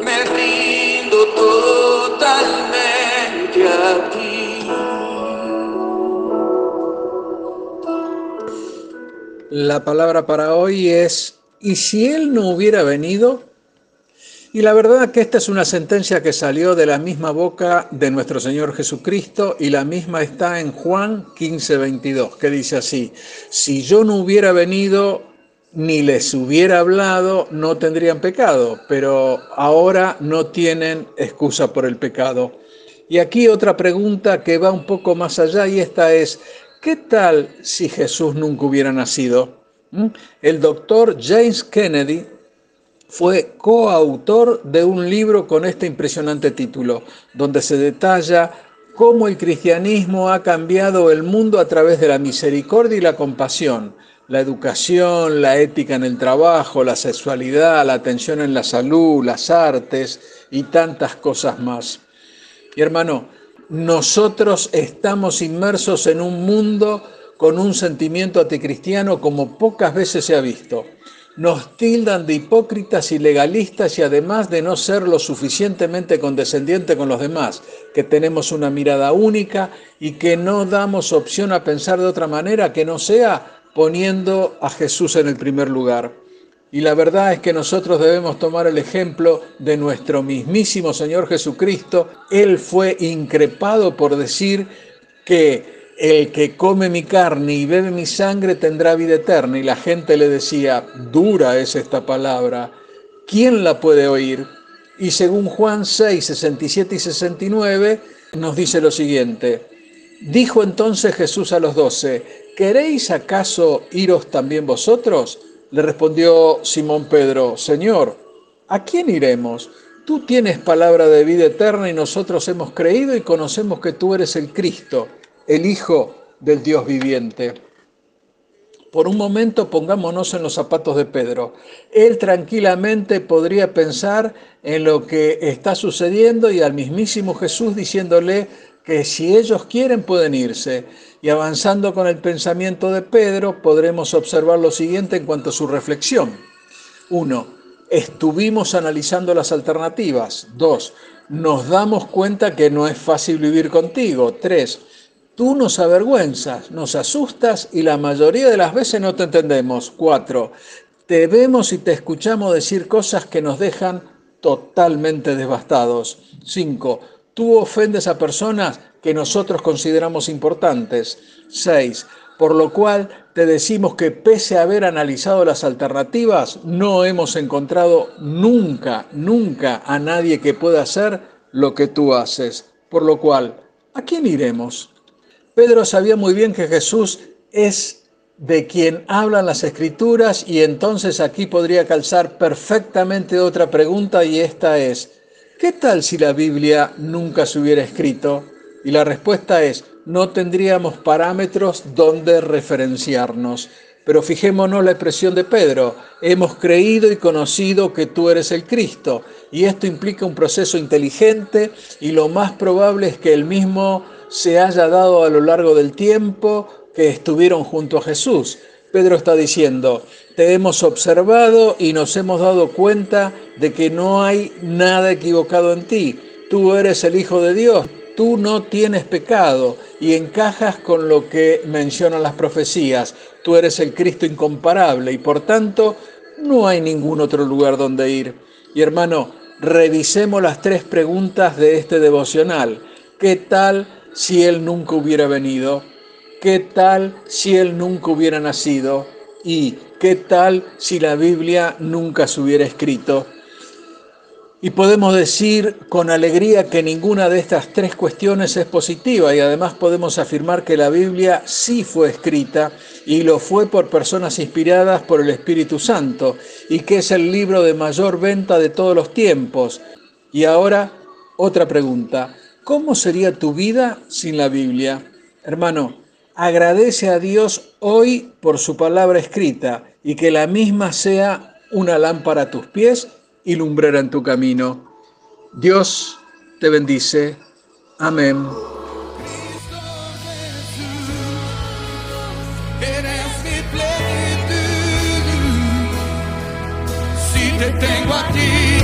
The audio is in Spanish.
Me rindo totalmente a ti. La palabra para hoy es, ¿y si Él no hubiera venido? Y la verdad que esta es una sentencia que salió de la misma boca de nuestro Señor Jesucristo y la misma está en Juan 15, 22, que dice así, si yo no hubiera venido ni les hubiera hablado, no tendrían pecado, pero ahora no tienen excusa por el pecado. Y aquí otra pregunta que va un poco más allá y esta es, ¿Qué tal si Jesús nunca hubiera nacido? ¿Mm? El doctor James Kennedy fue coautor de un libro con este impresionante título, donde se detalla cómo el cristianismo ha cambiado el mundo a través de la misericordia y la compasión, la educación, la ética en el trabajo, la sexualidad, la atención en la salud, las artes y tantas cosas más. Y hermano, nosotros estamos inmersos en un mundo con un sentimiento anticristiano como pocas veces se ha visto. Nos tildan de hipócritas y legalistas y además de no ser lo suficientemente condescendiente con los demás, que tenemos una mirada única y que no damos opción a pensar de otra manera que no sea poniendo a Jesús en el primer lugar. Y la verdad es que nosotros debemos tomar el ejemplo de nuestro mismísimo Señor Jesucristo. Él fue increpado por decir que el que come mi carne y bebe mi sangre tendrá vida eterna. Y la gente le decía, dura es esta palabra, ¿quién la puede oír? Y según Juan 6, 67 y 69, nos dice lo siguiente. Dijo entonces Jesús a los doce, ¿queréis acaso iros también vosotros? Le respondió Simón Pedro, Señor, ¿a quién iremos? Tú tienes palabra de vida eterna y nosotros hemos creído y conocemos que tú eres el Cristo, el Hijo del Dios viviente. Por un momento pongámonos en los zapatos de Pedro. Él tranquilamente podría pensar en lo que está sucediendo y al mismísimo Jesús diciéndole que si ellos quieren pueden irse. Y avanzando con el pensamiento de Pedro, podremos observar lo siguiente en cuanto a su reflexión. 1. Estuvimos analizando las alternativas. 2. Nos damos cuenta que no es fácil vivir contigo. 3. Tú nos avergüenzas, nos asustas y la mayoría de las veces no te entendemos. 4. Te vemos y te escuchamos decir cosas que nos dejan totalmente devastados. 5 Tú ofendes a personas que nosotros consideramos importantes. 6. Por lo cual te decimos que pese a haber analizado las alternativas, no hemos encontrado nunca, nunca a nadie que pueda hacer lo que tú haces. Por lo cual, ¿a quién iremos? Pedro sabía muy bien que Jesús es de quien hablan las escrituras y entonces aquí podría calzar perfectamente otra pregunta y esta es, ¿qué tal si la Biblia nunca se hubiera escrito? Y la respuesta es, no tendríamos parámetros donde referenciarnos. Pero fijémonos la expresión de Pedro, hemos creído y conocido que tú eres el Cristo. Y esto implica un proceso inteligente y lo más probable es que el mismo se haya dado a lo largo del tiempo que estuvieron junto a Jesús. Pedro está diciendo, te hemos observado y nos hemos dado cuenta de que no hay nada equivocado en ti. Tú eres el Hijo de Dios, tú no tienes pecado y encajas con lo que mencionan las profecías. Tú eres el Cristo incomparable y por tanto no hay ningún otro lugar donde ir. Y hermano, revisemos las tres preguntas de este devocional. ¿Qué tal si Él nunca hubiera venido? ¿Qué tal si Él nunca hubiera nacido? ¿Y qué tal si la Biblia nunca se hubiera escrito? Y podemos decir con alegría que ninguna de estas tres cuestiones es positiva y además podemos afirmar que la Biblia sí fue escrita y lo fue por personas inspiradas por el Espíritu Santo y que es el libro de mayor venta de todos los tiempos. Y ahora otra pregunta, ¿cómo sería tu vida sin la Biblia? Hermano, agradece a Dios hoy por su palabra escrita y que la misma sea una lámpara a tus pies y lumbrera en tu camino. Dios te bendice. Amén. Te tengo a ti,